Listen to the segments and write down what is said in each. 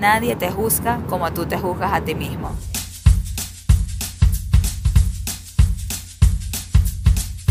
Nadie te juzga como tú te juzgas a ti mismo.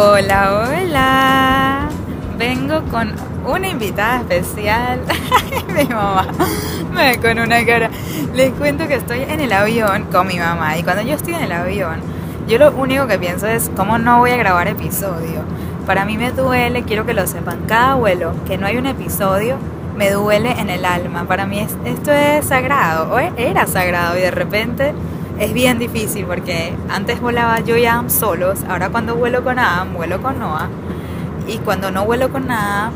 Hola, hola. Vengo con una invitada especial. mi mamá me ve con una cara. Les cuento que estoy en el avión con mi mamá y cuando yo estoy en el avión, yo lo único que pienso es cómo no voy a grabar episodio. Para mí me duele, quiero que lo sepan, cada vuelo que no hay un episodio me duele en el alma. Para mí esto es sagrado, o era sagrado y de repente es bien difícil porque antes volaba yo y Adam solos, ahora cuando vuelo con Adam, vuelo con Noah. Y cuando no vuelo con nada,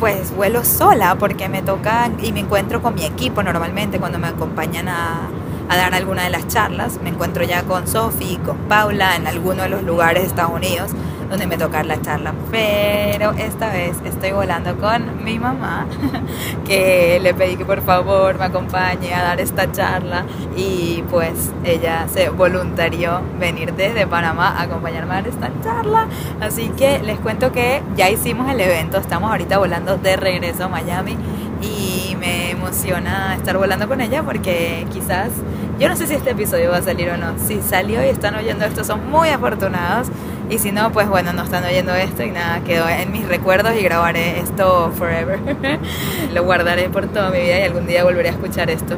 pues vuelo sola porque me toca y me encuentro con mi equipo normalmente cuando me acompañan a, dar alguna de las charlas. Me encuentro ya con Sophie, con Paula en alguno de los lugares de Estados Unidos donde me toca la charla. Pero esta vez estoy volando con mi mamá, que le pedí que por favor me acompañe a dar esta charla. Y pues ella se voluntarió venir desde Panamá a acompañarme a dar esta charla. Así que les cuento que ya hicimos el evento, estamos ahorita volando de regreso a Miami. Y me emociona estar volando con ella porque quizás, yo no sé si este episodio va a salir o no, si salió y están oyendo esto son muy afortunados y si no, pues bueno, no están oyendo esto y nada, quedó en mis recuerdos y grabaré esto forever. Lo guardaré por toda mi vida y algún día volveré a escuchar esto.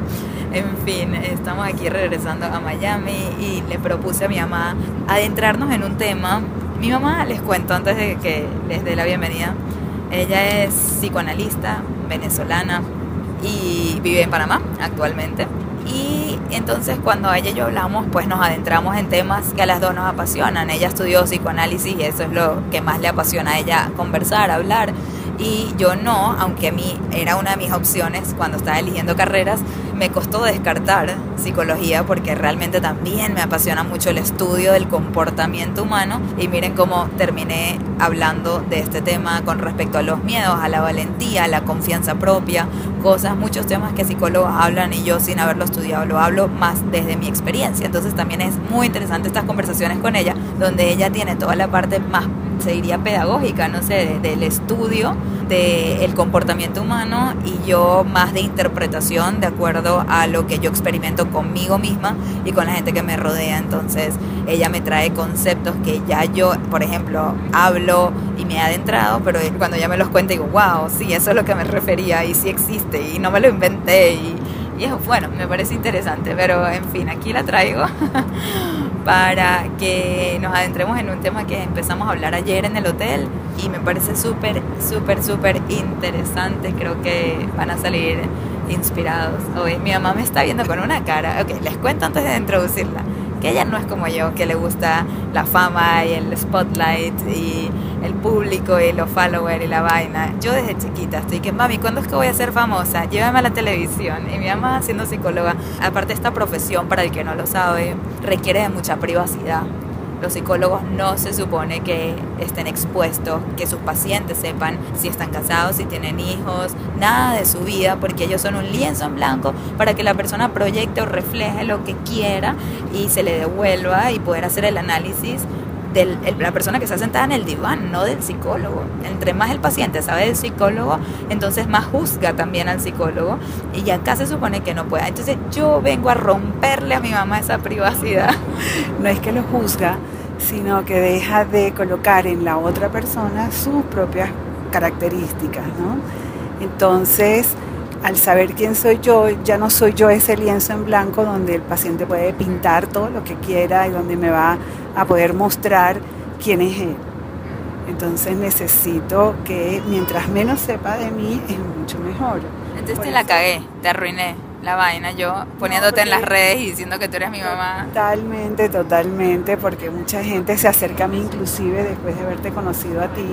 En fin, estamos aquí regresando a Miami y le propuse a mi mamá adentrarnos en un tema. Mi mamá, les cuento antes de que les dé la bienvenida, ella es psicoanalista venezolana y vive en Panamá actualmente. Entonces cuando ella y yo hablamos, pues nos adentramos en temas que a las dos nos apasionan. Ella estudió psicoanálisis y eso es lo que más le apasiona a ella, conversar, hablar y yo no, aunque a mí era una de mis opciones cuando estaba eligiendo carreras, me costó descartar psicología porque realmente también me apasiona mucho el estudio del comportamiento humano y miren cómo terminé hablando de este tema con respecto a los miedos, a la valentía, a la confianza propia, cosas, muchos temas que psicólogos hablan y yo sin haberlo estudiado lo hablo más desde mi experiencia. Entonces también es muy interesante estas conversaciones con ella, donde ella tiene toda la parte más se diría pedagógica, no sé, del estudio del comportamiento humano y yo más de interpretación de acuerdo a lo que yo experimento conmigo misma y con la gente que me rodea. Entonces ella me trae conceptos que ya yo, por ejemplo, hablo y me he adentrado, pero cuando ella me los cuenta digo, wow, sí, eso es lo que me refería y sí existe y no me lo inventé y, y es bueno, me parece interesante, pero en fin, aquí la traigo. para que nos adentremos en un tema que empezamos a hablar ayer en el hotel y me parece súper, súper, súper interesante. Creo que van a salir inspirados hoy. Mi mamá me está viendo con una cara. Ok, les cuento antes de introducirla que ella no es como yo, que le gusta la fama y el spotlight y el público y los followers y la vaina. Yo desde chiquita estoy que, mami, ¿cuándo es que voy a ser famosa? Llévame a la televisión. Y mi mamá siendo psicóloga, aparte esta profesión, para el que no lo sabe, requiere de mucha privacidad. Los psicólogos no se supone que estén expuestos, que sus pacientes sepan si están casados, si tienen hijos, nada de su vida, porque ellos son un lienzo en blanco para que la persona proyecte o refleje lo que quiera y se le devuelva y poder hacer el análisis de la persona que está sentada en el diván, no del psicólogo. Entre más el paciente sabe del psicólogo, entonces más juzga también al psicólogo y acá se supone que no pueda. Entonces yo vengo a romperle a mi mamá esa privacidad. No es que lo juzga, sino que deja de colocar en la otra persona sus propias características, ¿no? Entonces, al saber quién soy yo, ya no soy yo ese lienzo en blanco donde el paciente puede pintar todo lo que quiera y donde me va a poder mostrar quién es él. Entonces necesito que mientras menos sepa de mí es mucho mejor. Entonces te la cagué, te arruiné la vaina yo poniéndote en las redes y diciendo que tú eres mi mamá. Totalmente, totalmente, porque mucha gente se acerca a mí inclusive después de haberte conocido a ti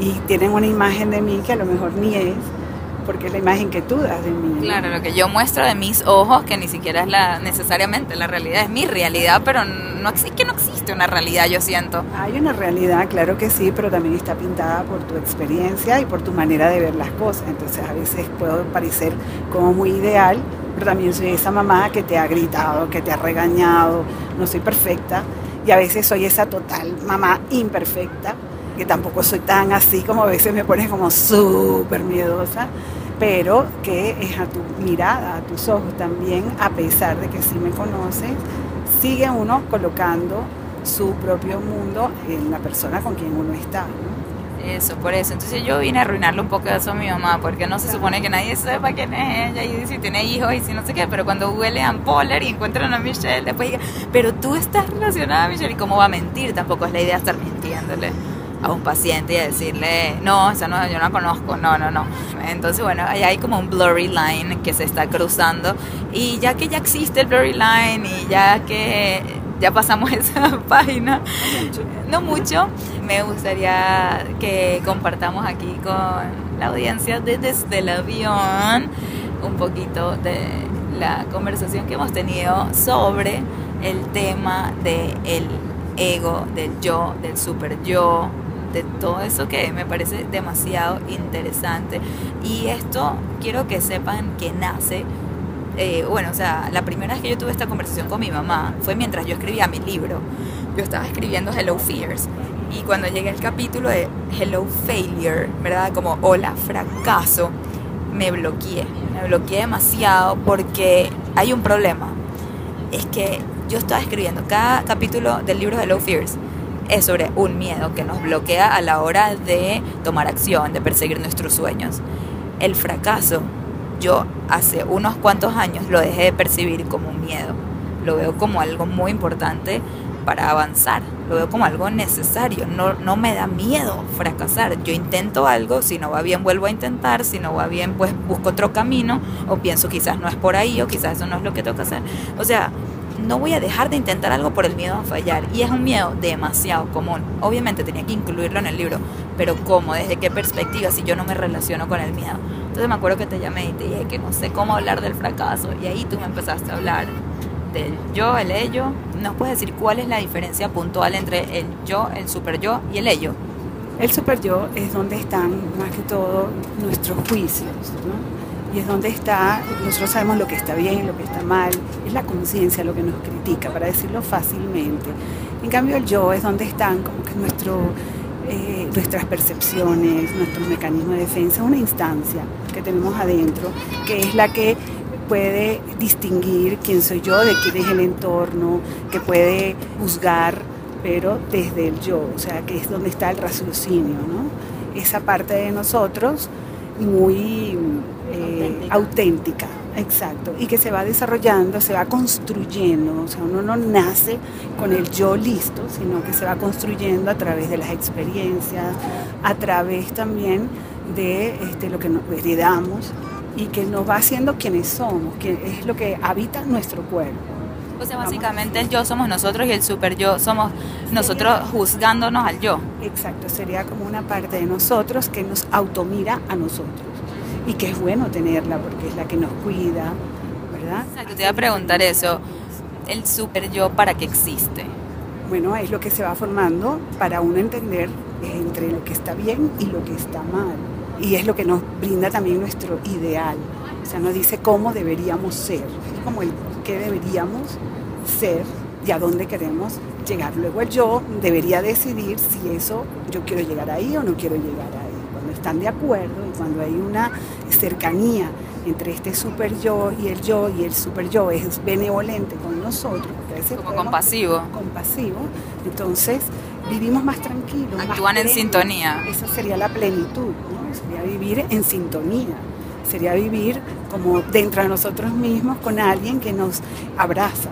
y tienen una imagen de mí que a lo mejor ni es porque es la imagen que tú das de mí. Claro, lo que yo muestro de mis ojos, que ni siquiera es la necesariamente la realidad, es mi realidad, pero no es que no existe una realidad, yo siento. Hay una realidad, claro que sí, pero también está pintada por tu experiencia y por tu manera de ver las cosas. Entonces a veces puedo parecer como muy ideal, pero también soy esa mamá que te ha gritado, que te ha regañado, no soy perfecta. Y a veces soy esa total mamá imperfecta, que tampoco soy tan así como a veces me pones como súper miedosa pero que es a tu mirada, a tus ojos también, a pesar de que sí me conoces, sigue uno colocando su propio mundo en la persona con quien uno está. Eso, por eso. Entonces yo vine a arruinarle un poco eso a mi mamá, porque no se supone que nadie sepa quién es ella y si tiene hijos y si no sé qué, pero cuando a Poller y encuentran a Michelle, después diga, pero tú estás relacionada a Michelle y cómo va a mentir, tampoco es la idea estar mintiéndole a un paciente y decirle, no, esa no, yo no la conozco, no, no, no. Entonces, bueno, ahí hay como un blurry line que se está cruzando y ya que ya existe el blurry line y ya que ya pasamos esa página, no mucho, me gustaría que compartamos aquí con la audiencia de Desde el Avión un poquito de la conversación que hemos tenido sobre el tema del el ego, del yo, del super yo, de todo eso que me parece demasiado interesante. Y esto quiero que sepan que nace, eh, bueno, o sea, la primera vez que yo tuve esta conversación con mi mamá fue mientras yo escribía mi libro. Yo estaba escribiendo Hello Fears. Y cuando llegué al capítulo de Hello Failure, ¿verdad? Como hola fracaso, me bloqueé. Me bloqueé demasiado porque hay un problema. Es que yo estaba escribiendo cada capítulo del libro Hello Fears es sobre un miedo que nos bloquea a la hora de tomar acción, de perseguir nuestros sueños. El fracaso, yo hace unos cuantos años lo dejé de percibir como un miedo, lo veo como algo muy importante para avanzar, lo veo como algo necesario, no, no me da miedo fracasar, yo intento algo, si no va bien vuelvo a intentar, si no va bien pues busco otro camino o pienso quizás no es por ahí o quizás eso no es lo que tengo que hacer. O sea, no voy a dejar de intentar algo por el miedo a fallar. Y es un miedo demasiado común. Obviamente tenía que incluirlo en el libro, pero ¿cómo? ¿Desde qué perspectiva si yo no me relaciono con el miedo? Entonces me acuerdo que te llamé y te dije que no sé cómo hablar del fracaso. Y ahí tú me empezaste a hablar del yo, el ello. ¿Nos puedes decir cuál es la diferencia puntual entre el yo, el super yo y el ello? El super yo es donde están más que todo nuestros juicios, ¿no? Y es donde está, nosotros sabemos lo que está bien, lo que está mal, es la conciencia lo que nos critica, para decirlo fácilmente. En cambio el yo es donde están como que nuestro, eh, nuestras percepciones, nuestro mecanismo de defensa, una instancia que tenemos adentro, que es la que puede distinguir quién soy yo de quién es el entorno, que puede juzgar, pero desde el yo, o sea, que es donde está el raciocinio, ¿no? Esa parte de nosotros muy eh, auténtica. exacto, y que se va desarrollando, se va construyendo, o sea, uno no nace con el yo listo, sino que se va construyendo a través de las experiencias, a través también de este, lo que nos heredamos y que nos va haciendo quienes somos, que es lo que habita nuestro cuerpo. O sea, básicamente el yo somos nosotros y el super yo somos nosotros juzgándonos al yo. Exacto, sería como una parte de nosotros que nos automira a nosotros y que es bueno tenerla porque es la que nos cuida, ¿verdad? Exacto, te iba a preguntar eso. ¿El super yo para qué existe? Bueno, es lo que se va formando para uno entender entre lo que está bien y lo que está mal. Y es lo que nos brinda también nuestro ideal. O sea, nos dice cómo deberíamos ser. Como el qué deberíamos ser y a dónde queremos llegar. Luego el yo debería decidir si eso yo quiero llegar ahí o no quiero llegar ahí están de acuerdo y cuando hay una cercanía entre este super yo y el yo y el super yo es benevolente con nosotros, como compasivo. Compasivo, entonces vivimos más tranquilos. Actúan en sintonía. Esa sería la plenitud, sería vivir en sintonía. sería vivir como dentro de nosotros mismos con alguien que nos abraza,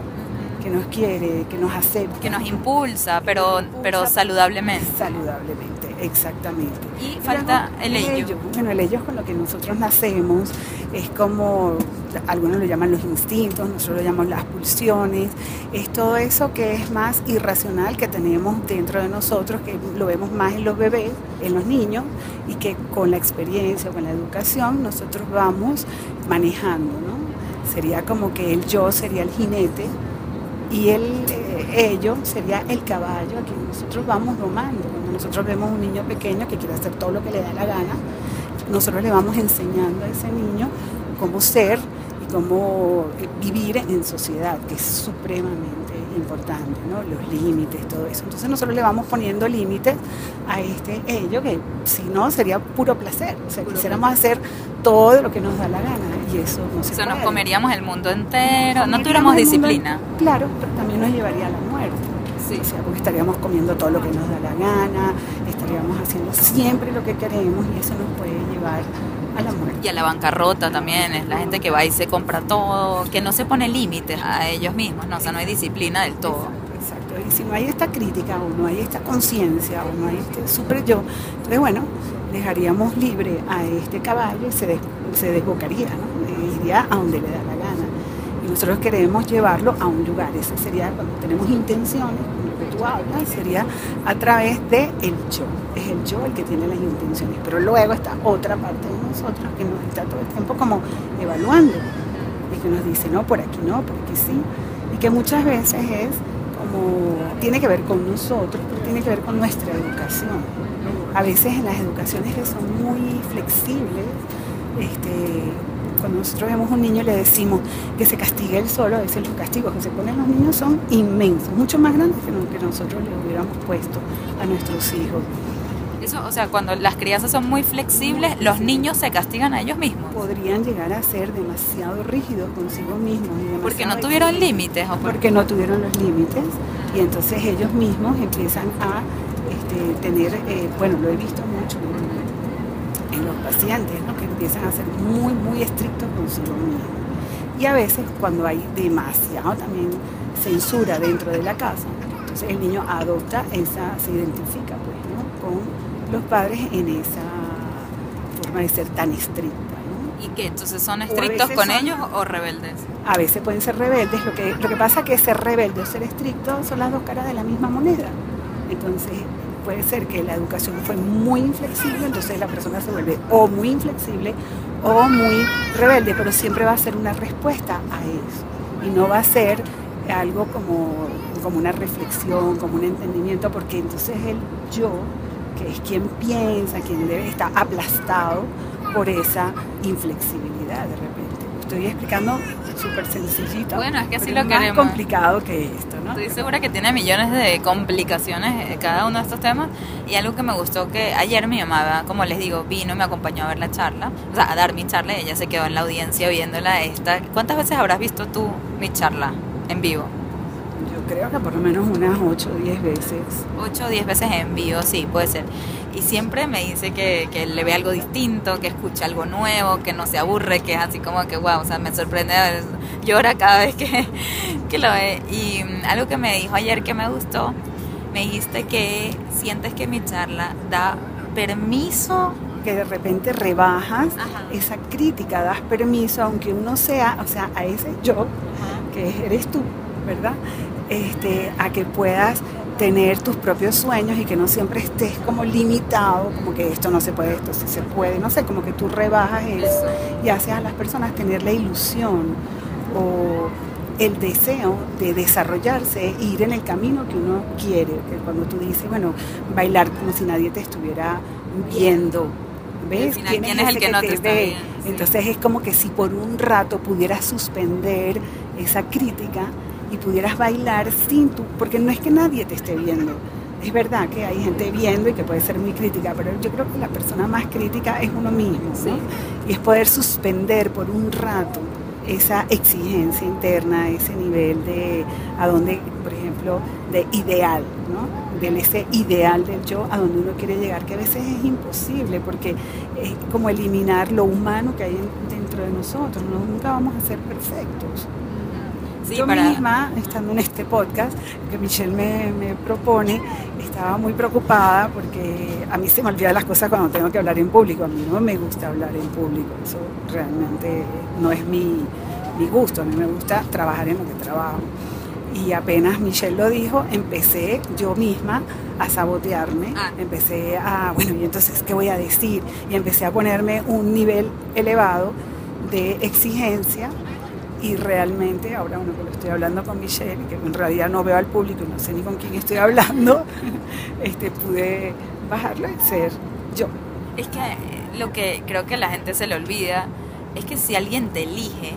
que nos quiere, que nos acepta. Que nos impulsa, pero, pero saludablemente. Saludablemente, exactamente. Y falta el ello. Bueno, el ello es con lo que nosotros nacemos, es como, algunos lo llaman los instintos, nosotros lo llamamos las pulsiones, es todo eso que es más irracional que tenemos dentro de nosotros, que lo vemos más en los bebés, en los niños, y que con la experiencia, con la educación, nosotros vamos manejando, ¿no? Sería como que el yo sería el jinete y el eh, ello sería el caballo a quien nosotros vamos domando. Cuando nosotros vemos un niño pequeño que quiere hacer todo lo que le da la gana, nosotros le vamos enseñando a ese niño cómo ser y cómo eh, vivir en sociedad, que es supremamente importante, ¿no? los límites, todo eso. Entonces nosotros le vamos poniendo límites a este ello, que si no sería puro placer, o sea, quisiéramos hacer todo lo que nos da la gana y eso no se O sea, puede. nos comeríamos el mundo entero, no tuviéramos mundo- disciplina. claro, pero también nos llevaría a la muerte. Sí. O sea, porque estaríamos comiendo todo lo que nos da la gana, estaríamos haciendo siempre lo que queremos y eso nos puede llevar a la muerte. Y a la bancarrota también, es la gente que va y se compra todo, que no se pone límites a ellos mismos, no, o sea, no hay disciplina del todo. Exacto, exacto. Y si no hay esta crítica o no hay esta conciencia o no hay este super yo, entonces bueno, dejaríamos libre a este caballo y se, des- se desbocaría, ¿no? Iría a donde le da la gana. Y nosotros queremos llevarlo a un lugar, ese sería cuando tenemos intenciones, hablas, sería a través de el yo. Es el yo el que tiene las intenciones, pero luego está otra parte de nosotros que nos está todo el tiempo como evaluando y que nos dice, no, por aquí no, por aquí sí, y que muchas veces es como, tiene que ver con nosotros, pero tiene que ver con nuestra educación. A veces en las educaciones que son muy flexibles, este, cuando nosotros vemos un niño y le decimos que se castigue él solo, a veces los castigos que se ponen los niños son inmensos, mucho más grandes que lo que nosotros le hubiéramos puesto a nuestros hijos. Eso, o sea, cuando las crianzas son muy flexibles, los niños se castigan a ellos mismos. Podrían llegar a ser demasiado rígidos consigo mismos. y Porque no tuvieron límites. O por- porque no tuvieron los límites y entonces ellos mismos empiezan a este, tener, eh, bueno, lo he visto mucho en, los pacientes, ¿no? que empiezan a ser muy, muy estrictos consigo mismos. Y a veces cuando hay demasiado también censura dentro de la casa, entonces el niño adopta esa, se identifica pues, ¿no? con los padres en esa forma de ser tan estricta. ¿no? ¿Y qué? Entonces son estrictos con son- ellos o rebeldes. a veces pueden ser rebeldes. Lo que, lo que pasa es que ser rebelde o ser estricto son las dos caras de la misma moneda. Entonces puede ser que la educación fue muy inflexible, entonces la persona se vuelve o muy inflexible o muy rebelde, pero siempre va a ser una respuesta a eso. Y no va a ser algo como, como una reflexión, como un entendimiento, porque entonces el yo, que es quien piensa, quien debe estar aplastado por esa inflexibilidad de repente. Estoy explicando súper sencillito. Bueno, es que así pero lo es más queremos. complicado que esto, Estoy segura que tiene millones de complicaciones eh, cada uno de estos temas y algo que me gustó que ayer mi mamá, como les digo, vino me acompañó a ver la charla, o sea, a dar mi charla y ella se quedó en la audiencia viéndola esta. ¿Cuántas veces habrás visto tú mi charla en vivo? Creo que por lo menos unas 8 o 10 veces. 8 o 10 veces en vivo, sí, puede ser. Y siempre me dice que, que le ve algo distinto, que escucha algo nuevo, que no se aburre, que es así como que, wow, o sea, me sorprende, llora cada vez que, que lo ve. Y mm, algo que me dijo ayer que me gustó, me dijiste que sientes que mi charla da permiso. que de repente rebajas Ajá. esa crítica, das permiso, aunque uno sea, o sea, a ese yo, que eres tú, ¿verdad? Este, a que puedas tener tus propios sueños y que no siempre estés como limitado, como que esto no se puede, esto sí se puede, no sé, como que tú rebajas eso y haces a las personas tener la ilusión o el deseo de desarrollarse e ir en el camino que uno quiere, que cuando tú dices, bueno, bailar como si nadie te estuviera viendo, ¿ves? Al final, ¿quién es el ese que no te está ve? viendo? Sí. Entonces es como que si por un rato pudieras suspender esa crítica y pudieras bailar sin tú, porque no es que nadie te esté viendo. Es verdad que hay gente viendo y que puede ser muy crítica, pero yo creo que la persona más crítica es uno mismo, ¿no? Y es poder suspender por un rato esa exigencia interna, ese nivel de a donde, por ejemplo, de ideal, ¿no? Del ese ideal del yo a donde uno quiere llegar, que a veces es imposible, porque es como eliminar lo humano que hay en- dentro de nosotros, ¿no? nunca vamos a ser perfectos. Sí, Yo para- misma, estando en este podcast que Michelle me, me propone, estaba muy preocupada porque a mí se me olvidan las cosas cuando tengo que hablar en público. A mí no me gusta hablar en público, eso realmente no es mi, mi gusto. A mí me gusta trabajar en lo que trabajo. Y apenas Michelle lo dijo, empecé yo misma a sabotearme, Ah. empecé a, bueno, y entonces, ¿qué voy a decir? Y empecé a ponerme un nivel elevado de exigencia y realmente, ahora uno que lo estoy hablando con Michelle, que en realidad no veo al público y no sé ni con quién estoy hablando, este, pude bajarlo y ser yo. Es que lo que creo que la gente se le olvida es que si alguien te elige,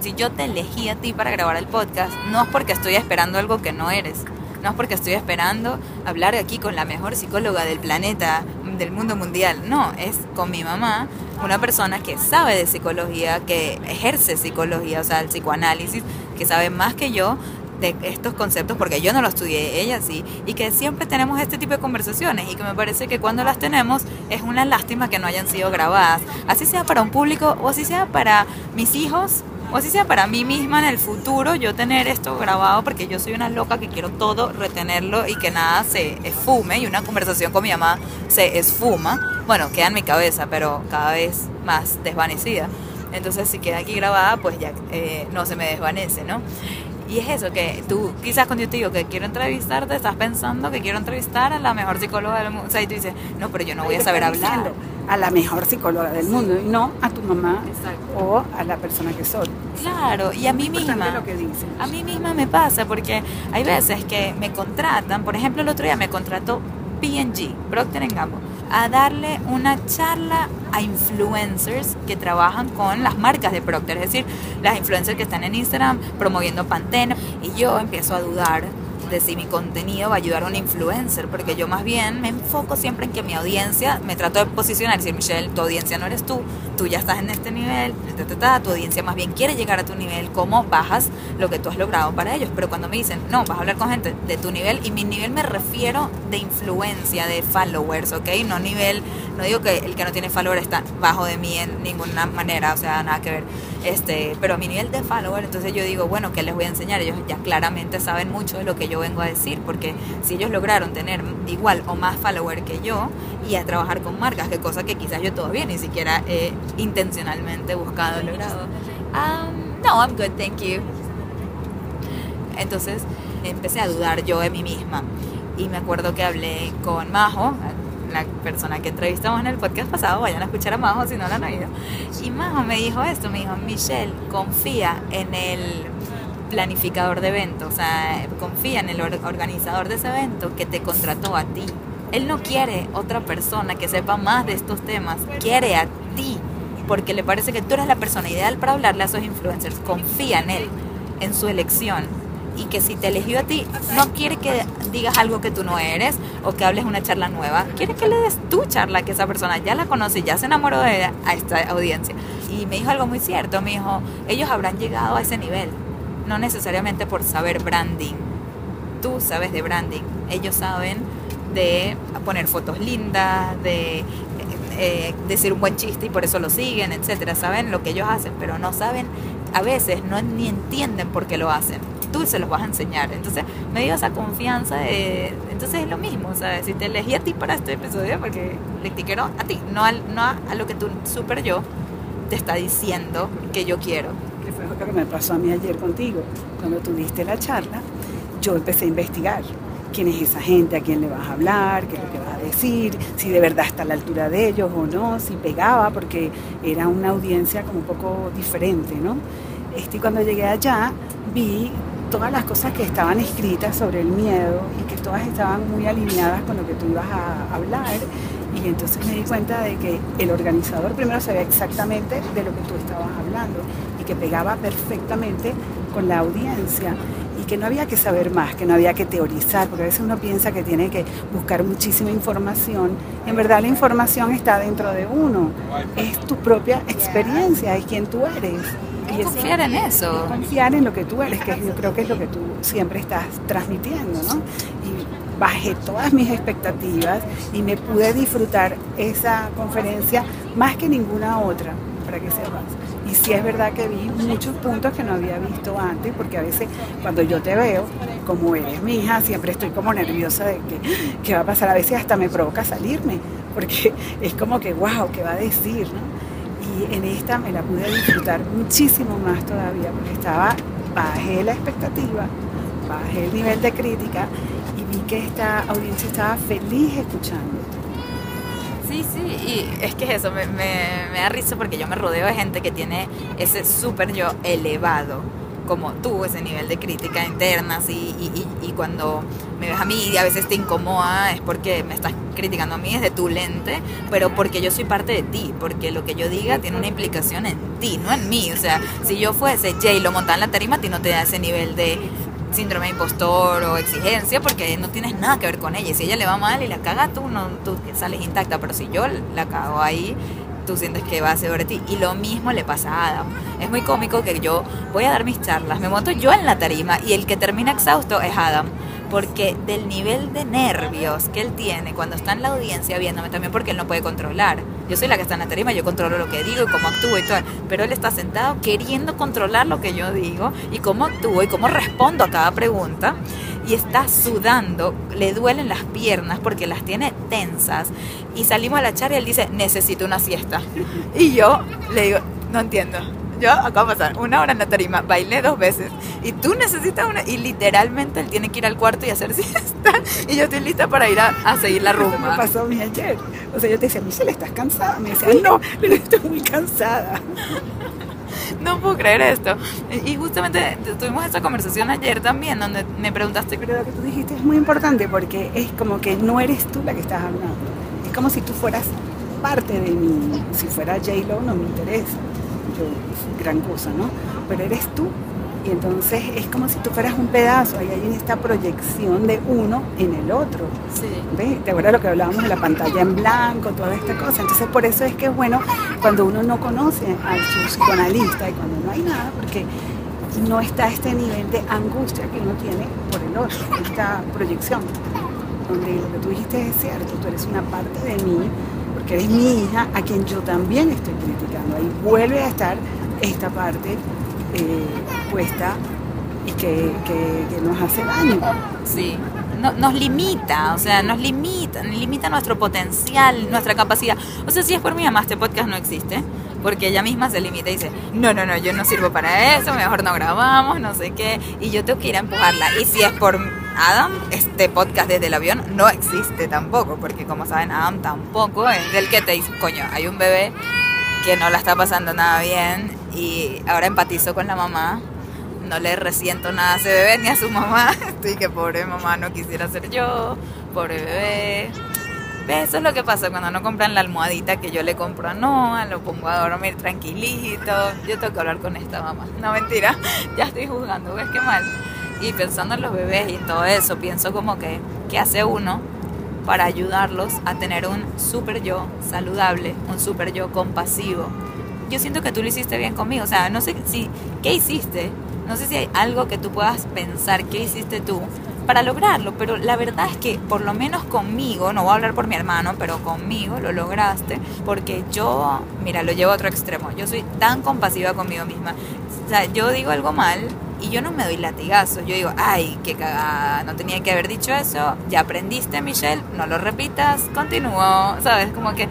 si yo te elegí a ti para grabar el podcast, no es porque estoy esperando algo que no eres. No es porque estoy esperando hablar aquí con la mejor psicóloga del planeta, del mundo mundial. No, es con mi mamá, una persona que sabe de psicología, que ejerce psicología, o sea, el psicoanálisis, que sabe más que yo de estos conceptos, porque yo no lo estudié, ella sí, y que siempre tenemos este tipo de conversaciones y que me parece que cuando las tenemos es una lástima que no hayan sido grabadas, así sea para un público o así sea para mis hijos o así sea para mí misma en el futuro, yo tener esto grabado porque yo soy una loca que quiero todo retenerlo y que nada se esfume y una conversación con mi mamá se esfuma, bueno, queda en mi cabeza, pero cada vez más desvanecida. Entonces si queda aquí grabada, pues ya eh, no se me desvanece, ¿no? Y es eso, que tú quizás cuando yo te digo que quiero entrevistarte, estás pensando que quiero entrevistar a la mejor psicóloga del mundo. O sea, y tú dices, no, pero yo no voy a saber hablar. A la mejor psicóloga del mundo y no a tu mamá Exacto. o a la persona que soy. Claro, y a mí misma. lo que. A mí misma me pasa porque hay veces que me contratan, por ejemplo, el otro día me contrató P&G, Procter Gamble, a darle una charla a influencers que trabajan con las marcas de Procter, es decir, las influencers que están en Instagram promoviendo Pantene. Y yo empiezo a dudar de si mi contenido va a ayudar a un influencer, porque yo más bien me enfoco siempre en que mi audiencia, me trato de posicionar, decir, Michelle, tu audiencia no eres tú, tú ya estás en este nivel, ta, ta, ta, tu audiencia más bien quiere llegar a tu nivel, cómo bajas lo que tú has logrado para ellos, pero cuando me dicen, no, vas a hablar con gente de tu nivel, y mi nivel me refiero de influencia, de followers, ¿ok? No nivel, no digo que el que no tiene followers está bajo de mí en ninguna manera, o sea, nada que ver, este, pero a mi nivel de follower, entonces yo digo, bueno, ¿qué les voy a enseñar? Ellos ya claramente saben mucho de lo que yo vengo a decir, porque si ellos lograron tener igual o más follower que yo y a trabajar con marcas, que cosa que quizás yo todavía ni siquiera he intencionalmente buscado, logrado. Um, no, I'm good, thank you. Entonces empecé a dudar yo de mí misma. Y me acuerdo que hablé con Majo, la persona que entrevistamos en el podcast pasado, vayan a escuchar a Majo si no la han oído. Y Majo me dijo esto, me dijo, Michelle, confía en el planificador de eventos, o sea, confía en el or- organizador de ese evento que te contrató a ti. Él no quiere otra persona que sepa más de estos temas, quiere a ti, porque le parece que tú eres la persona ideal para hablarle a esos influencers. Confía en él, en su elección, y que si te eligió a ti, no quiere que digas algo que tú no eres o que hables una charla nueva, quiere que le des tu charla, que esa persona ya la conoce, ya se enamoró de ella, a esta audiencia. Y me dijo algo muy cierto, me dijo, ellos habrán llegado a ese nivel, no necesariamente por saber branding. Tú sabes de branding, ellos saben de poner fotos lindas, de eh, eh, decir un buen chiste y por eso lo siguen, etcétera. Saben lo que ellos hacen, pero no saben, a veces no ni entienden por qué lo hacen. Tú se los vas a enseñar. Entonces me dio esa confianza. Entonces es lo mismo, ¿sabes? Si te elegí a ti para este episodio, porque le te quiero a ti, no, al, no a, a lo que tu super yo te está diciendo que yo quiero. que fue lo que me pasó a mí ayer contigo. Cuando tuviste la charla, yo empecé a investigar quién es esa gente, a quién le vas a hablar, qué es lo que vas a decir, si de verdad está a la altura de ellos o no, si pegaba, porque era una audiencia como un poco diferente, ¿no? Este, y cuando llegué allá, vi todas las cosas que estaban escritas sobre el miedo y que todas estaban muy alineadas con lo que tú ibas a hablar. Y entonces me di cuenta de que el organizador primero sabía exactamente de lo que tú estabas hablando y que pegaba perfectamente con la audiencia que no había que saber más, que no había que teorizar, porque a veces uno piensa que tiene que buscar muchísima información. En verdad la información está dentro de uno, es tu propia experiencia, es quien tú eres. Es confiar en eso. Confiar en lo que tú eres, que yo creo que es lo que tú siempre estás transmitiendo, ¿no? Y bajé todas mis expectativas y me pude disfrutar esa conferencia más que ninguna otra, para que sepas. Y sí es verdad que vi muchos puntos que no había visto antes, porque a veces cuando yo te veo, como eres mi hija, siempre estoy como nerviosa de que qué va a pasar. A veces hasta me provoca salirme, porque es como que, wow, ¿qué va a decir? Y en esta me la pude disfrutar muchísimo más todavía, porque estaba, bajé la expectativa, bajé el nivel de crítica y vi que esta audiencia estaba feliz escuchando. Sí, sí, y es que eso me, me, da risa porque yo me rodeo de gente que tiene ese súper yo elevado, como tú, ese nivel de crítica interna, así, y, y, y, cuando me ves a mí y a veces te incomoda es porque me estás criticando a mí desde tu lente, pero porque yo soy parte de ti, porque lo que yo diga tiene una implicación en ti, no en mí. O sea, si yo fuese Jay lo montaba en la tarima, a ti no te da ese nivel de síndrome de impostor o exigencia porque no tienes nada que ver con ella. Si ella le va mal y la caga, tú no tú sales intacta, pero si yo la cago ahí, tú sientes que va a ser sobre ti. Y lo mismo le pasa a Adam. Es muy cómico que yo voy a dar mis charlas, me monto yo en la tarima y el que termina exhausto es Adam porque del nivel de nervios que él tiene cuando está en la audiencia viéndome, también porque él no puede controlar. Yo soy la que está en la tarima, yo controlo lo que digo y cómo actúo y todo, pero él está sentado queriendo controlar lo que yo digo y cómo actúo y cómo respondo a cada pregunta y está sudando, le duelen las piernas porque las tiene tensas y salimos a la charla y él dice, necesito una siesta. Y yo le digo, no entiendo yo acabo de pasar una hora en la tarima, bailé dos veces y tú necesitas una y literalmente él tiene que ir al cuarto y hacer siesta y yo estoy lista para ir a, a seguir la rumba. me pasó a mí ayer. O sea, yo te decía, Michelle, ¿estás cansada? Me decía, no, pero estoy muy cansada. No puedo creer esto. Y justamente tuvimos esa conversación ayer también, donde me preguntaste. Pero lo que tú dijiste es muy importante porque es como que no eres tú la que estás hablando. Es como si tú fueras parte de mí. Si fuera J-Lo, no me interesa gran cosa, ¿no? Pero eres tú. Y entonces es como si tú fueras un pedazo, ahí hay esta proyección de uno en el otro. Sí. ¿Ves? ¿Te acuerdas lo que hablábamos de la pantalla en blanco, toda esta cosa? Entonces por eso es que es bueno cuando uno no conoce a su psicoanalista y cuando no hay nada, porque no está este nivel de angustia que uno tiene por el otro, esta proyección, donde lo que tú dijiste es cierto, tú eres una parte de mí, porque eres mi hija a quien yo también estoy criticando. Ahí vuelve a estar esta parte eh, puesta y que, que, que, nos hace daño. Sí, no, nos limita, o sea, nos limita, limita nuestro potencial, nuestra capacidad. O sea, si es por mi mamá, este podcast no existe, porque ella misma se limita y dice, no, no, no, yo no sirvo para eso, mejor no grabamos, no sé qué, y yo tengo que ir a empujarla. Y si es por Adam, este podcast desde el avión no existe tampoco, porque como saben, Adam tampoco es del que te dice, coño, hay un bebé que no la está pasando nada bien y ahora empatizo con la mamá. No le resiento nada a ese bebé ni a su mamá. Estoy que pobre mamá no quisiera ser yo, pobre bebé. Eso es lo que pasa cuando no compran la almohadita que yo le compro a Noah, lo pongo a dormir tranquilito. Yo tengo que hablar con esta mamá. No, mentira, ya estoy juzgando, ¿ves qué mal? Y pensando en los bebés y todo eso, pienso como que, ¿qué hace uno para ayudarlos a tener un super yo saludable, un super yo compasivo? Yo siento que tú lo hiciste bien conmigo, o sea, no sé si, ¿qué hiciste? No sé si hay algo que tú puedas pensar, ¿qué hiciste tú? Para lograrlo, pero la verdad es que por lo menos conmigo, no voy a hablar por mi hermano, pero conmigo lo lograste, porque yo, mira, lo llevo a otro extremo, yo soy tan compasiva conmigo misma, o sea, yo digo algo mal y yo no me doy latigazo, yo digo, ay, qué cagada, no tenía que haber dicho eso, ya aprendiste Michelle, no lo repitas, continúo, ¿sabes? Como que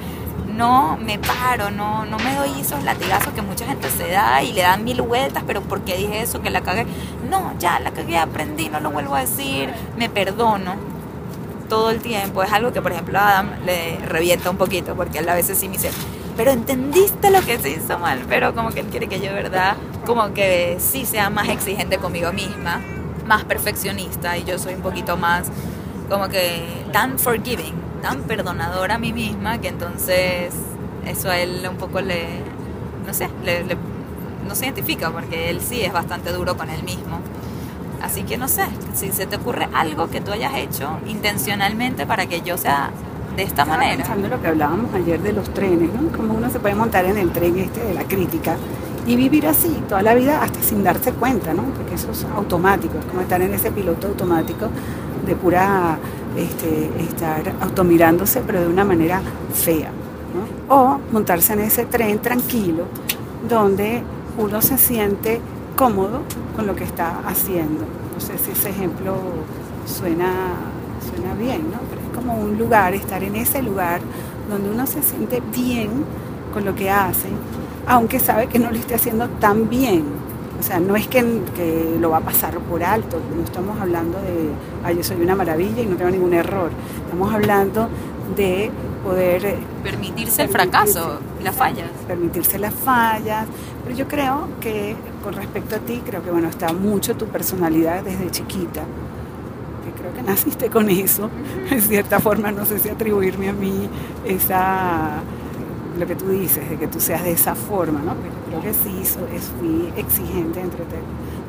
no me paro, no, no me doy esos latigazos que mucha gente se da y le dan mil vueltas, pero ¿por qué dije eso? Que la cagué. No, ya la cagué, aprendí, no lo vuelvo a decir, me perdono todo el tiempo. Es algo que, por ejemplo, a Adam le revienta un poquito, porque él a veces sí me dice, pero entendiste lo que se hizo mal, pero como que él quiere que yo, ¿verdad? Como que sí sea más exigente conmigo misma, más perfeccionista, y yo soy un poquito más como que tan forgiving tan perdonadora a mí misma que entonces eso a él un poco le, no sé, le, le, no se identifica porque él sí es bastante duro con él mismo. Así que no sé, si se te ocurre algo que tú hayas hecho intencionalmente para que yo sea de esta Estaba manera. pensando lo que hablábamos ayer de los trenes, ¿no? Como uno se puede montar en el tren este de la crítica y vivir así toda la vida hasta sin darse cuenta, ¿no? Porque eso es automático, es como estar en ese piloto automático de pura este, estar automirándose, pero de una manera fea. ¿no? O montarse en ese tren tranquilo, donde uno se siente cómodo con lo que está haciendo. No sé si ese ejemplo suena, suena bien, ¿no? Pero es como un lugar, estar en ese lugar donde uno se siente bien con lo que hace, aunque sabe que no lo esté haciendo tan bien. O sea, no es que, que lo va a pasar por alto, no estamos hablando de, ay, yo soy una maravilla y no tengo ningún error. Estamos hablando de poder... Permitirse el fracaso, las fallas. permitirse las fallas, pero yo creo que con respecto a ti, creo que bueno, está mucho tu personalidad desde chiquita, que creo que naciste con eso, en cierta forma, no sé si atribuirme a mí esa, lo que tú dices, de que tú seas de esa forma, ¿no? Pero creo que sí, fui exigente entre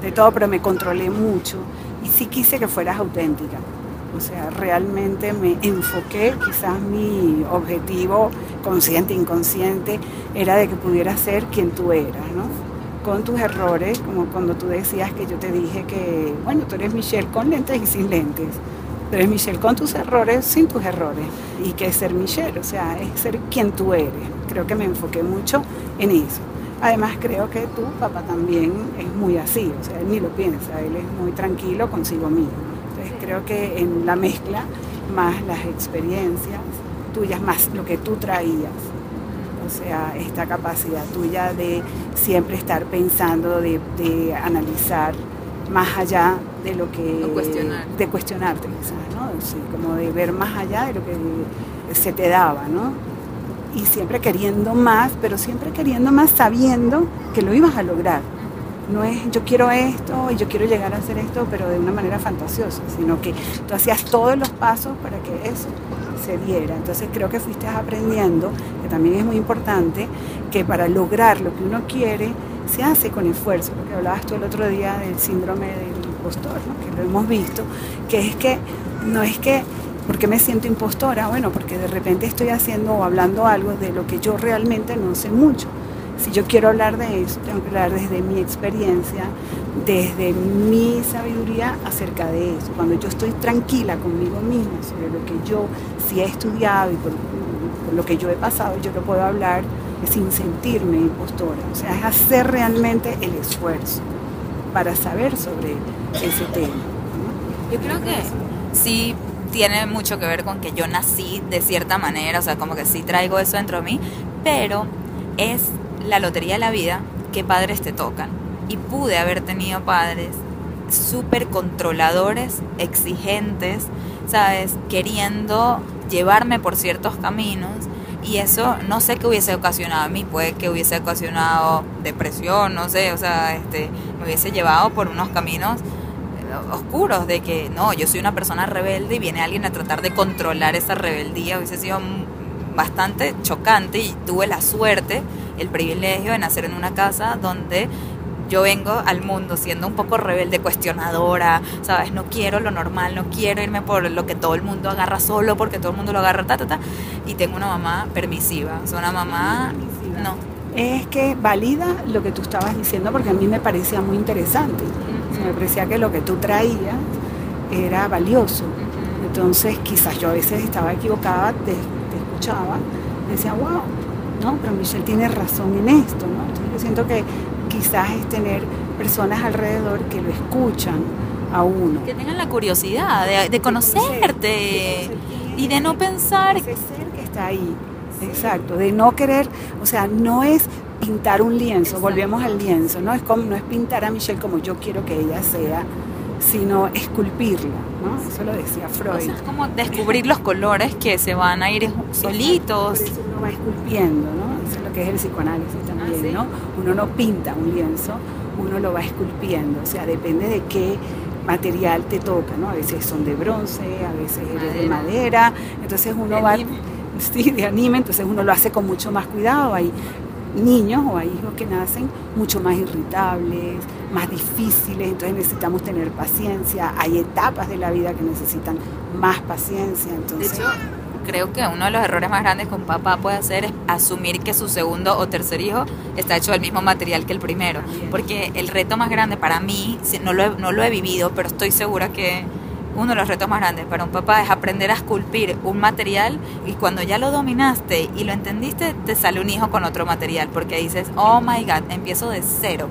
de todo, pero me controlé mucho y sí quise que fueras auténtica. O sea, realmente me enfoqué, quizás mi objetivo consciente, inconsciente, era de que pudieras ser quien tú eras, ¿no? Con tus errores, como cuando tú decías que yo te dije que, bueno, tú eres Michelle con lentes y sin lentes. Tú eres Michelle con tus errores, sin tus errores. ¿Y qué es ser Michelle? O sea, es ser quien tú eres. Creo que me enfoqué mucho en eso. Además, creo que tu papá también es muy así, o sea, él ni lo piensa, él es muy tranquilo consigo mismo. Creo que en la mezcla, más las experiencias tuyas, más lo que tú traías, o sea, esta capacidad tuya de siempre estar pensando, de, de analizar más allá de lo que... O cuestionar. De cuestionarte, quizás, ¿no? Sí, como de ver más allá de lo que se te daba, ¿no? Y siempre queriendo más, pero siempre queriendo más sabiendo que lo ibas a lograr. No es yo quiero esto y yo quiero llegar a hacer esto, pero de una manera fantasiosa, sino que tú hacías todos los pasos para que eso se diera. Entonces creo que fuiste aprendiendo, que también es muy importante, que para lograr lo que uno quiere se hace con esfuerzo, porque hablabas tú el otro día del síndrome del impostor, que lo hemos visto, que es que no es que, ¿por qué me siento impostora? Bueno, porque de repente estoy haciendo o hablando algo de lo que yo realmente no sé mucho. Si yo quiero hablar de eso, tengo que hablar desde mi experiencia, desde mi sabiduría acerca de eso. Cuando yo estoy tranquila conmigo misma sobre lo que yo sí he estudiado y por, lo que yo he pasado, yo lo puedo hablar sin sentirme impostora. O sea, es hacer realmente el esfuerzo para saber sobre ese tema. Yo creo que sí tiene mucho que ver con que yo nací de cierta manera, o sea, como que sí traigo eso dentro de mí, pero es la lotería de la vida que padres te tocan. Y pude haber tenido padres súper controladores, exigentes, ¿sabes? Queriendo llevarme por ciertos caminos. Y eso no sé qué hubiese ocasionado a mí, puede que hubiese ocasionado depresión, no sé, o sea, este, me hubiese llevado por unos caminos eh, oscuros de que no, yo soy una persona rebelde y viene alguien a tratar de controlar esa rebeldía, hubiese sido bastante chocante y tuve la suerte, el privilegio de nacer en una casa donde yo vengo al mundo siendo un poco rebelde, cuestionadora, ¿sabes? No quiero lo normal, no quiero irme por lo que todo el mundo agarra solo porque todo el mundo lo agarra, ta, ta, ta. Y tengo una mamá permisiva, o sea, una mamá, no. Es que valida lo que tú estabas diciendo porque a mí me parecía muy interesante. O sea, me parecía que lo que tú traías era valioso. Entonces, quizás yo a veces estaba equivocada, te, te escuchaba, decía, wow, no, pero Michelle tiene razón en esto, ¿no? Entonces, yo siento que quizás es tener personas alrededor que lo escuchan a uno. Que tengan la curiosidad de, de conocerte y de no pensar Ese ser que está ahí. Exacto, de no querer, o sea, no es pintar un lienzo, Exacto. volvemos al lienzo, no es como no es pintar a Michelle como yo quiero que ella sea, sino esculpirla, ¿no? Eso lo decía O Freud. sea, es como descubrir los colores que se van a ir solitos. Por eso uno va esculpiendo, ¿no? Eso es lo que es el psicoanálisis también, Ah, ¿sí? ¿no? Uno no pinta un lienzo, uno lo va esculpiendo, o sea, depende de qué material te toca, ¿no? A veces son de bronce, a veces eres de madera, entonces uno De va, anime. sí, de anime, entonces uno lo hace con mucho más cuidado, hay niños o hay hijos que nacen mucho más irritables, más difíciles, entonces necesitamos tener paciencia, hay etapas de la vida que necesitan más paciencia, De entonces... hecho, creo que uno de los errores más grandes que un papá puede hacer es asumir que su segundo o tercer hijo está hecho del mismo material que el primero. Porque el reto más grande para mí, si- no lo he, no lo he vivido, pero estoy segura que uno de los retos más grandes para un papá es aprender a esculpir un material y cuando ya lo dominaste y lo entendiste, te sale un hijo con otro material porque dices, oh my god, empiezo de cero.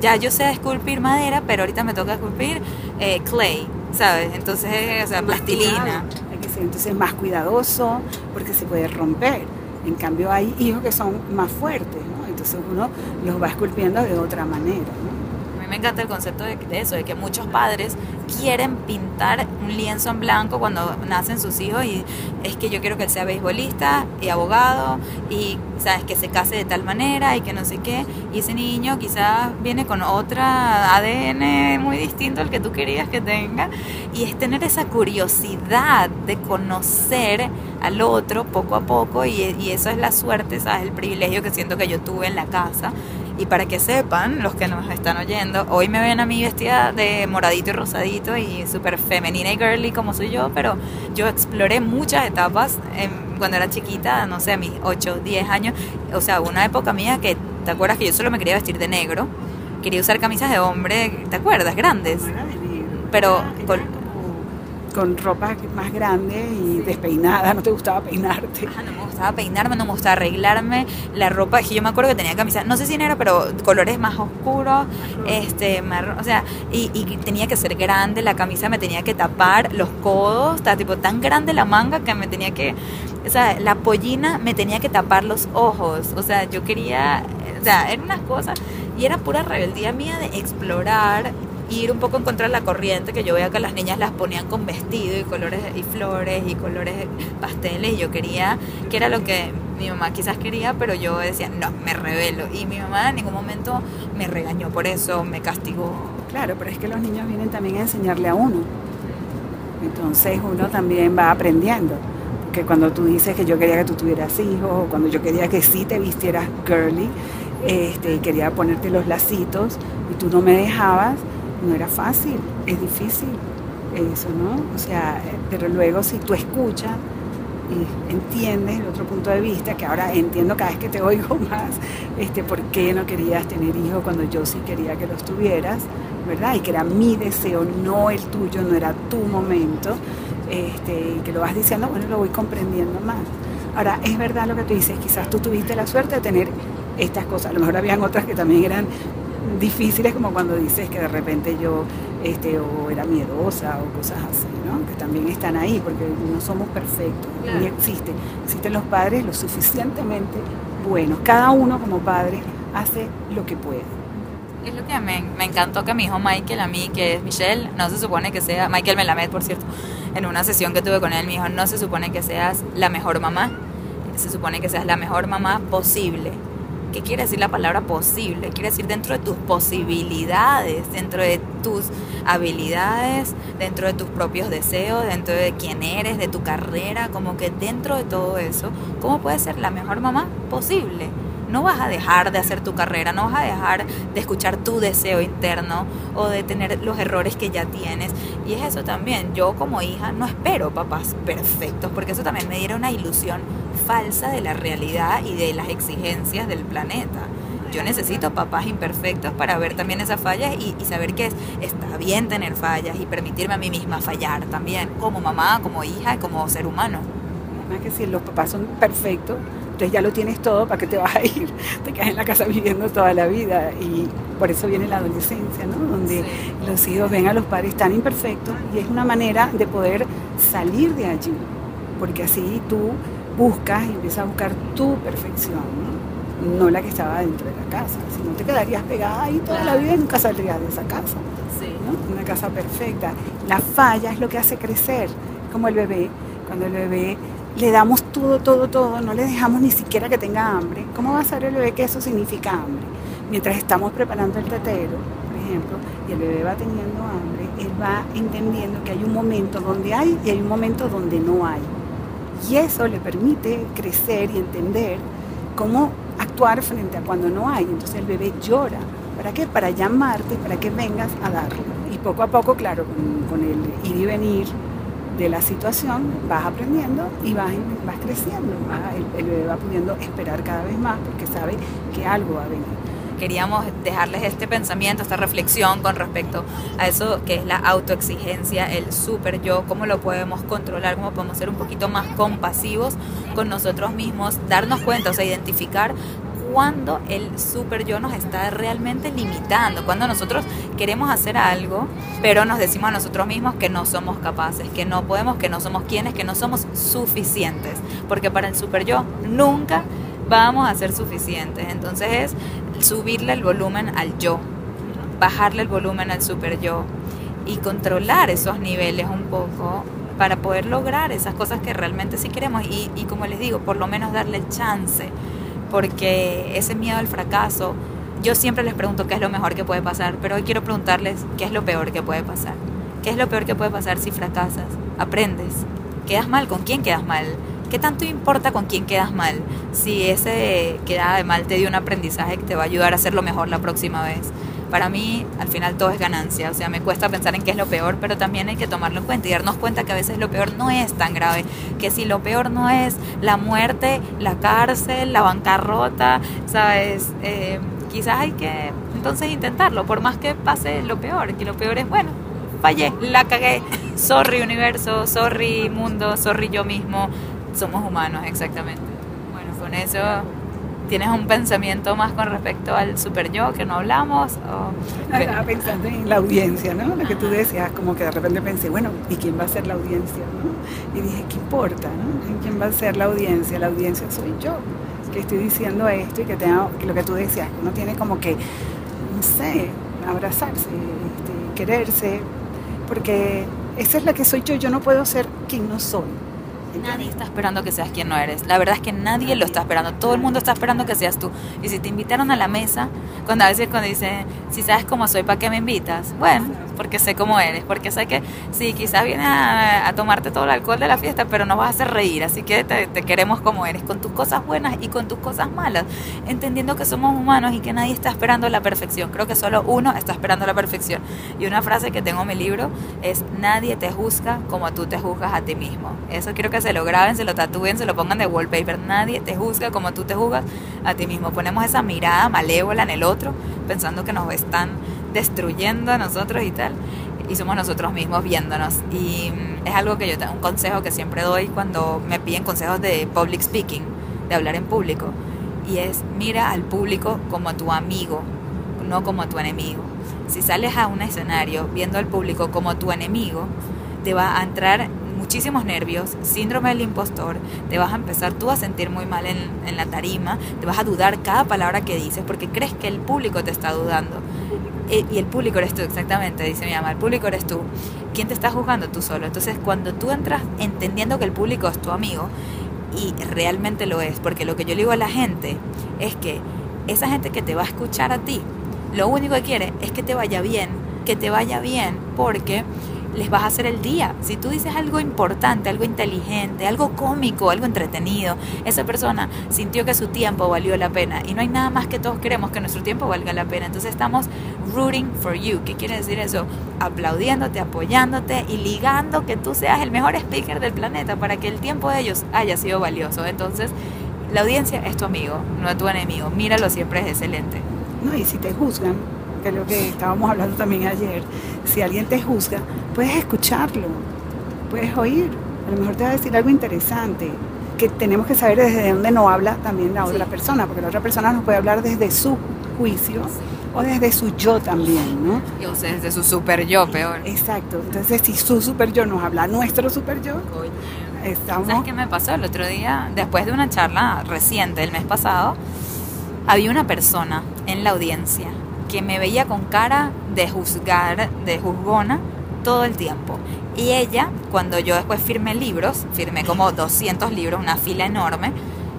Ya yo sé esculpir madera, pero ahorita me toca esculpir eh, clay, ¿sabes? Entonces, o sea, plastilina. Hay que ser entonces más cuidadoso porque se puede romper. En cambio hay hijos que son más fuertes, ¿no? Entonces uno los va esculpiendo de otra manera, ¿no? Me encanta el concepto de, eso, de que muchos padres quieren pintar un lienzo en blanco cuando nacen sus hijos y es que yo quiero que él sea beisbolista y abogado y sabes que se case de tal manera y que no sé qué. Y ese niño quizás viene con otra ADN muy distinto al que tú querías que tenga. Y es tener esa curiosidad de conocer al otro poco a poco y, y eso es la suerte, sabes, el privilegio que siento que yo tuve en la casa y para que sepan, los que nos están oyendo, hoy me ven a mí vestida de moradito y rosadito y súper femenina y girly como soy yo, pero yo exploré muchas etapas cuando era chiquita, no sé, a mis 8, 10 años. O sea, una época mía que, ¿te acuerdas que yo solo me quería vestir de negro? Quería usar camisas de hombre, ¿te acuerdas? Grandes. Pero con ropa más grande y despeinada, no te gustaba peinarte. no me gustaba peinarme, no me gustaba arreglarme. La ropa, que yo me acuerdo que tenía camisa, no sé si era, pero colores más oscuros, este, o sea, y, tenía que ser grande, la camisa me tenía que tapar los codos, estaba tipo tan grande la manga que me tenía que, o sea, la pollina me tenía que tapar los ojos, o sea, yo quería, o sea, eran unas cosas, y era pura rebeldía mía de explorar ir un poco en contra de la corriente, que yo veía que las niñas las ponían con vestido y colores y flores y colores pasteles y yo quería, que era lo que mi mamá quizás quería, pero yo decía, no, me revelo. Y mi mamá en ningún momento me regañó por eso, me castigó. Claro, pero es que los niños vienen también a enseñarle a uno. Entonces uno también va aprendiendo. Porque cuando tú dices que yo quería que tú tuvieras hijos, o cuando yo quería que sí te vistieras girly, este, quería ponerte los lacitos y tú no me dejabas, no era fácil, es difícil eso, ¿no? O sea, pero luego si tú escuchas y entiendes el otro punto de vista, que ahora entiendo cada vez que te oigo más, este, por qué no querías tener hijos cuando yo sí quería que los tuvieras, ¿verdad? Y que era mi deseo, no el tuyo, no era tu momento, este, y que lo vas diciendo, bueno, lo voy comprendiendo más. Ahora, es verdad lo que tú dices, quizás tú tuviste la suerte de tener estas cosas, a lo mejor habían otras que también eran difíciles como cuando dices que de repente yo este, o era miedosa o cosas así, ¿no? que también están ahí porque no somos perfectos, ni existe. Existen los padres lo suficientemente buenos. Cada uno como padre hace lo que puede. Es lo que me, me encantó que mi hijo Michael, a mí, que es Michelle, no se supone que sea, Michael Melamed, por cierto, en una sesión que tuve con él, me dijo, no se supone que seas la mejor mamá, se supone que seas la mejor mamá posible ¿Qué quiere decir la palabra posible? Quiere decir dentro de tus posibilidades, dentro de tus habilidades, dentro de tus propios deseos, dentro de quién eres, de tu carrera, como que dentro de todo eso, ¿cómo puedes ser la mejor mamá posible? No vas a dejar de hacer tu carrera, no vas a dejar de escuchar tu deseo interno o de tener los errores que ya tienes. Y es eso también, yo como hija no espero papás perfectos, porque eso también me diera una ilusión falsa de la realidad y de las exigencias del planeta. Yo necesito papás imperfectos para ver también esas fallas y, saber que es, está bien tener fallas y permitirme a mí misma fallar también, como mamá, como hija y como ser humano. Más que si los papás son perfectos, entonces ya lo tienes todo, ¿para qué te vas a ir? Te quedas en la casa viviendo toda la vida y por eso viene la adolescencia, ¿no? Donde los hijos ven a los padres tan imperfectos y es una manera de poder salir de allí, porque así tú buscas y empiezas a buscar tu perfección, ¿no? no la que estaba dentro de la casa, si no te quedarías pegada ahí toda la vida y nunca saldrías de esa casa, ¿no? Una casa perfecta. La falla es lo que hace crecer, como el bebé, cuando el bebé le damos todo, todo, todo, no le dejamos ni siquiera que tenga hambre, ¿cómo va a saber el bebé que eso significa hambre? Mientras estamos preparando el tetero, por ejemplo, y el bebé va teniendo hambre, él va entendiendo que hay un momento donde hay y hay un momento donde no hay. Y eso le permite crecer y entender cómo actuar frente a cuando no hay. Entonces el bebé llora. ¿Para qué? Para llamarte, para que vengas a darlo. Y poco a poco, claro, con, el ir y venir de la situación, vas aprendiendo y vas, vas creciendo. el, bebé va pudiendo esperar cada vez más porque sabe que algo va a venir. queríamos dejarles este pensamiento, esta reflexión con respecto a eso que es la autoexigencia, el super yo, cómo lo podemos controlar, cómo podemos ser un poquito más compasivos con nosotros mismos, darnos cuenta, o sea, identificar cuando el super yo nos está realmente limitando, cuando nosotros queremos hacer algo, pero nos decimos a nosotros mismos que no somos capaces, que no podemos, que no somos quienes, que no somos suficientes, porque para el super yo nunca vamos a ser suficientes. Entonces es subirle el volumen al yo, bajarle el volumen al super yo y controlar esos niveles un poco para poder lograr esas cosas que realmente sí queremos y, y como les digo, por lo menos darle chance, porque ese miedo al fracaso, yo siempre les pregunto qué es lo mejor que puede pasar, pero hoy quiero preguntarles qué es lo peor que puede pasar. ¿Qué es lo peor que puede pasar si fracasas? Aprendes. ¿Quedas mal? ¿Con quién quedas mal? ¿Qué tanto importa con quién quedas mal? Si ese queda de mal te dio un aprendizaje que te va a ayudar a hacerlo mejor la próxima vez. Para mí, al final todo es ganancia. O sea, me cuesta pensar en qué es lo peor, pero también hay que tomarlo en cuenta y darnos cuenta que a veces lo peor no es tan grave. Que si lo peor no es la muerte, la cárcel, la bancarrota, ¿sabes? Eh, quizás hay que entonces intentarlo, por más que pase lo peor. Que lo peor es, bueno, fallé, la cagué. Sorry universo, sorry mundo, sorry yo mismo somos humanos, exactamente. Bueno, con eso tienes un pensamiento más con respecto al super yo que no hablamos. O... Estaba pensando en la audiencia, ¿no? Lo que tú decías, como que de repente pensé, bueno, ¿y quién va a ser la audiencia? ¿no? Y dije, ¿qué importa? ¿no? ¿Quién va a ser la audiencia? La audiencia soy yo, que estoy diciendo esto y que tengo, que lo que tú decías, uno tiene como que, no sé, abrazarse, este, quererse, porque esa es la que soy yo, yo no puedo ser quien no soy. Nadie está esperando que seas quien no eres. La verdad es que nadie lo está esperando. Todo el mundo está esperando que seas tú. Y si te invitaron a la mesa, cuando a veces cuando dicen, si sabes cómo soy, ¿para qué me invitas? Bueno, porque sé cómo eres. Porque sé que sí, quizás vienes a, a tomarte todo el alcohol de la fiesta, pero nos vas a hacer reír. Así que te, te queremos como eres, con tus cosas buenas y con tus cosas malas. Entendiendo que somos humanos y que nadie está esperando la perfección. Creo que solo uno está esperando la perfección. Y una frase que tengo en mi libro es, nadie te juzga como tú te juzgas a ti mismo. Eso quiero que se lo graben, se lo tatúen, se lo pongan de wallpaper. Nadie te juzga como tú te juzgas a ti mismo. Ponemos esa mirada malévola en el otro, pensando que nos están destruyendo a nosotros y tal. Y somos nosotros mismos viéndonos. Y es algo que yo tengo, un consejo que siempre doy cuando me piden consejos de public speaking, de hablar en público. Y es, mira al público como a tu amigo, no como a tu enemigo. Si sales a un escenario viendo al público como tu enemigo, te va a entrar muchísimos nervios, síndrome del impostor, te vas a empezar tú a sentir muy mal en, la tarima, te vas a dudar cada palabra que dices porque crees que el público te está dudando. E, y el público eres tú, exactamente, dice mi mamá, el público eres tú. ¿Quién te está juzgando? Tú solo. Entonces, cuando tú entras entendiendo que el público es tu amigo, y realmente lo es, porque lo que yo le digo a la gente es que esa gente que te va a escuchar a ti, lo único que quiere es que te vaya bien, que te vaya bien, porque les vas a hacer el día. Si tú dices algo importante, algo inteligente, algo cómico, algo entretenido, esa persona sintió que su tiempo valió la pena. Y no hay nada más que todos queremos que nuestro tiempo valga la pena. Entonces estamos rooting for you. ¿Qué quiere decir eso? Aplaudiéndote, apoyándote y ligando que tú seas el mejor speaker del planeta para que el tiempo de ellos haya sido valioso. Entonces, la audiencia es tu amigo, no es tu enemigo. Míralo, siempre es excelente. No, y si te juzgan, que es lo que estábamos hablando también ayer, si alguien te juzga, puedes escucharlo, puedes oír, a lo mejor te va a decir algo interesante, que tenemos que saber desde dónde no habla también la otra sí. persona, porque la otra persona nos puede hablar desde su juicio o desde su yo también, ¿no? Y o sea, desde su super yo, peor. Exacto, entonces si su super yo nos habla nuestro super yo, Oye. estamos... ¿Sabes qué me pasó el otro día? Después de una charla reciente, el mes pasado, había una persona en la audiencia que me veía con cara de juzgar, de juzgona, todo el tiempo. Y ella, cuando yo después firmé libros, firmé como 200 libros, una fila enorme,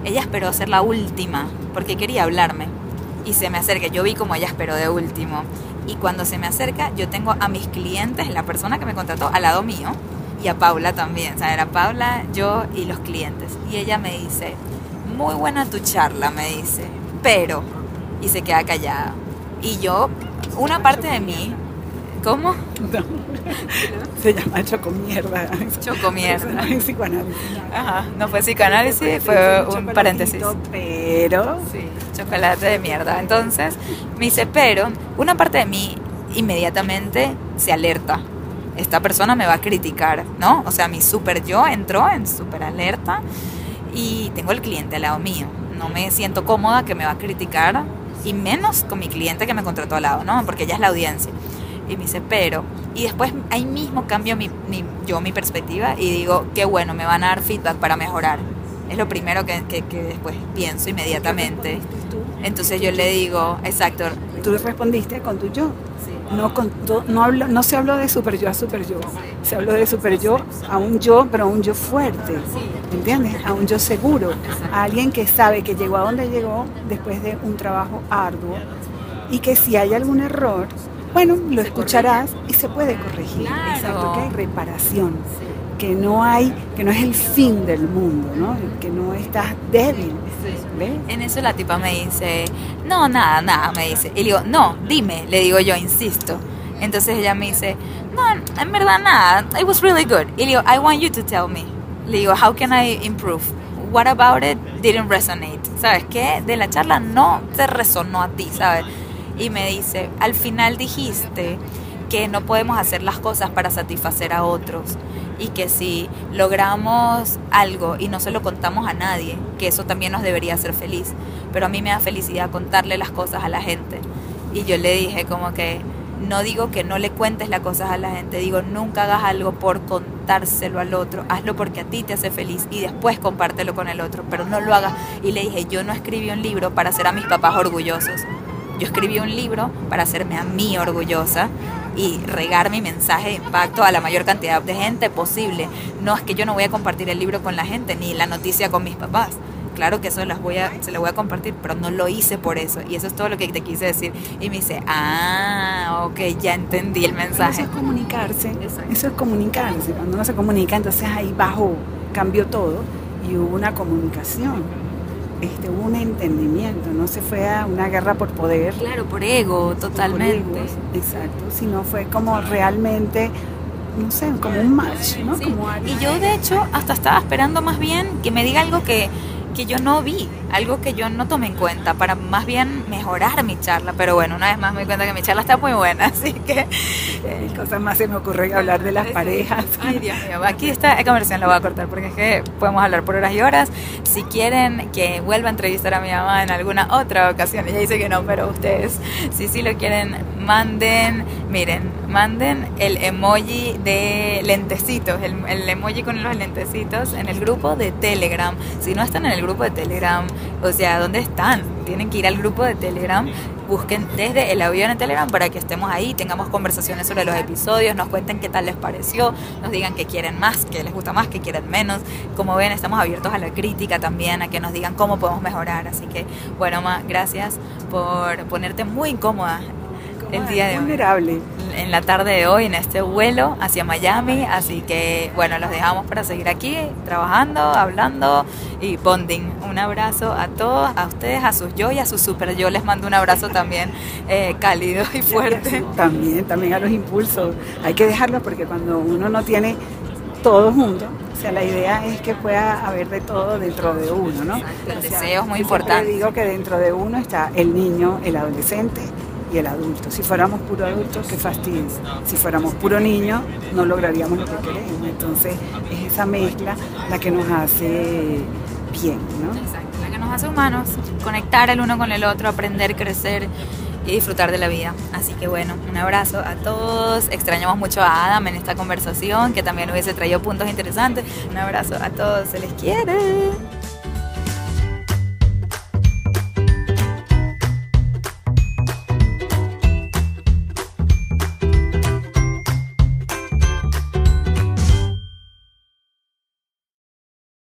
ella esperó ser la última, porque quería hablarme. Y se me acerca, yo vi como ella esperó de último. Y cuando se me acerca, yo tengo a mis clientes, la persona que me contrató, al lado mío, y a Paula también. O sea, era Paula, yo y los clientes. Y ella me dice, muy buena tu charla, me dice, pero... Y se queda callada. Y yo, una parte de mí ¿Cómo? No. Se llama chocomierda. Chocomierda. No es psicoanálisis. Ajá, no fue psicoanálisis, fue un paréntesis. Pero. Sí, chocolate de mierda. Entonces, me dice, pero una parte de mí inmediatamente se alerta. Esta persona me va a criticar, ¿no? O sea, mi super yo entró en super alerta y tengo el cliente al lado mío. No me siento cómoda que me va a criticar y menos con mi cliente que me contrató al lado, ¿no? Porque ella es la audiencia. Y me dice, pero, y después ahí mismo cambio mi, mi- yo mi perspectiva y digo, qué bueno, me van a dar feedback para mejorar. Es lo primero que, que, que después pienso inmediatamente. Entonces yo le digo, exacto, Tú respondiste con tu yo. No, no, no se habló de super yo a super yo. Se habló de super yo a un yo, pero a un yo fuerte. ¿Entiendes? A un yo seguro. A alguien que sabe que llegó a donde llegó después de un trabajo arduo y que si hay algún error, bueno, lo escucharás y se puede corregir. Exacto, que hay reparación. Que no hay, que no es el fin del mundo, ¿no? Que no estás débil. ¿Ves? En eso la tipa me dice, no, nada, nada, me dice. Y le digo, no, dime, le digo yo, insisto. Entonces ella me dice, no, en verdad nada, it was really good. Y le digo, I want you to tell me. Le digo, how can I improve? What about it didn't resonate? ¿Sabes qué? De la charla no te resonó a ti, ¿sabes? Y me dice, al final dijiste que no podemos hacer las cosas para satisfacer a otros y que si logramos algo y no se lo contamos a nadie, que eso también nos debería hacer feliz. Pero a mí me da felicidad contarle las cosas a la gente. Y yo le dije como que no digo que no le cuentes las cosas a la gente, digo nunca hagas algo por contárselo al otro, hazlo porque a ti te hace feliz y después compártelo con el otro, pero no lo hagas. Y le dije, yo no escribí un libro para hacer a mis papás orgullosos. Yo escribí un libro para hacerme a mí orgullosa y regar mi mensaje de impacto a la mayor cantidad de gente posible. No es que yo no voy a compartir el libro con la gente ni la noticia con mis papás. Claro que eso las voy a, se lo voy a compartir, pero no lo hice por eso. Y eso es todo lo que te quise decir. Y me dice, ah, ok, ya entendí el Pero mensaje. Eso es comunicarse. Exacto. Eso es comunicarse. Cuando uno se comunica, entonces ahí bajó, cambió todo y hubo una comunicación. Este, hubo un entendimiento, no se fue a una guerra por poder. Claro, por ego, por totalmente. egos, exacto, sino fue como realmente, no sé, como un match, ¿no? Sí, Como Y yo de hecho hasta estaba esperando más bien que me diga algo que, que yo no vi, algo que yo no tomé en cuenta para más bien mejorar mi charla. Pero bueno, una vez más me di cuenta que mi charla está muy buena, así que... Mil cosas más se me ocurren hablar de las parejas. Ay, Dios mío, aquí esta conversación la voy a cortar porque es que podemos hablar por horas y horas. Si quieren que vuelva a entrevistar a mi mamá en alguna otra ocasión, ella dice que no, pero ustedes, si sí lo quieren, manden, miren, manden el emoji de lentecitos, el, el emoji con los lentecitos en el grupo de Telegram. Si no están en el grupo de Telegram, o sea, ¿dónde están? Tienen que ir al grupo de Telegram busquen desde el avión en Telegram para que estemos ahí, tengamos conversaciones sobre los episodios, nos cuenten qué tal les pareció, nos digan que quieren más, que les gusta más, que quieren menos. Como ven, estamos abiertos a la crítica también, a que nos digan cómo podemos mejorar. Así que, bueno, Ma, gracias por ponerte muy incómoda el día de hoy Vulnerable. en la tarde de hoy en este vuelo hacia Miami. Así que bueno, los dejamos para seguir aquí trabajando, hablando y bonding. Un abrazo a todos, a ustedes, a sus yo y a sus super yo. Les mando un abrazo también eh, cálido y fuerte. También, también a los impulsos. Hay que dejarlo porque cuando uno no tiene todo junto, o sea, la idea es que pueda haber de todo dentro de uno, ¿no? Exacto, el O sea, deseo es muy importante. digo que dentro de uno está el niño, el adolescente y el adulto. Si fuéramos puro adultos, qué fastidio. Si fuéramos puro niño, no lograríamos lo que queremos. Entonces, es esa mezcla la que nos hace bien, ¿no? Exacto, la que nos hace humanos, conectar el uno con el otro, aprender, crecer y disfrutar de la vida. Así que bueno, un abrazo a todos. Extrañamos mucho a Adam en esta conversación, que también hubiese traído puntos interesantes. Un abrazo a todos, se les quiere.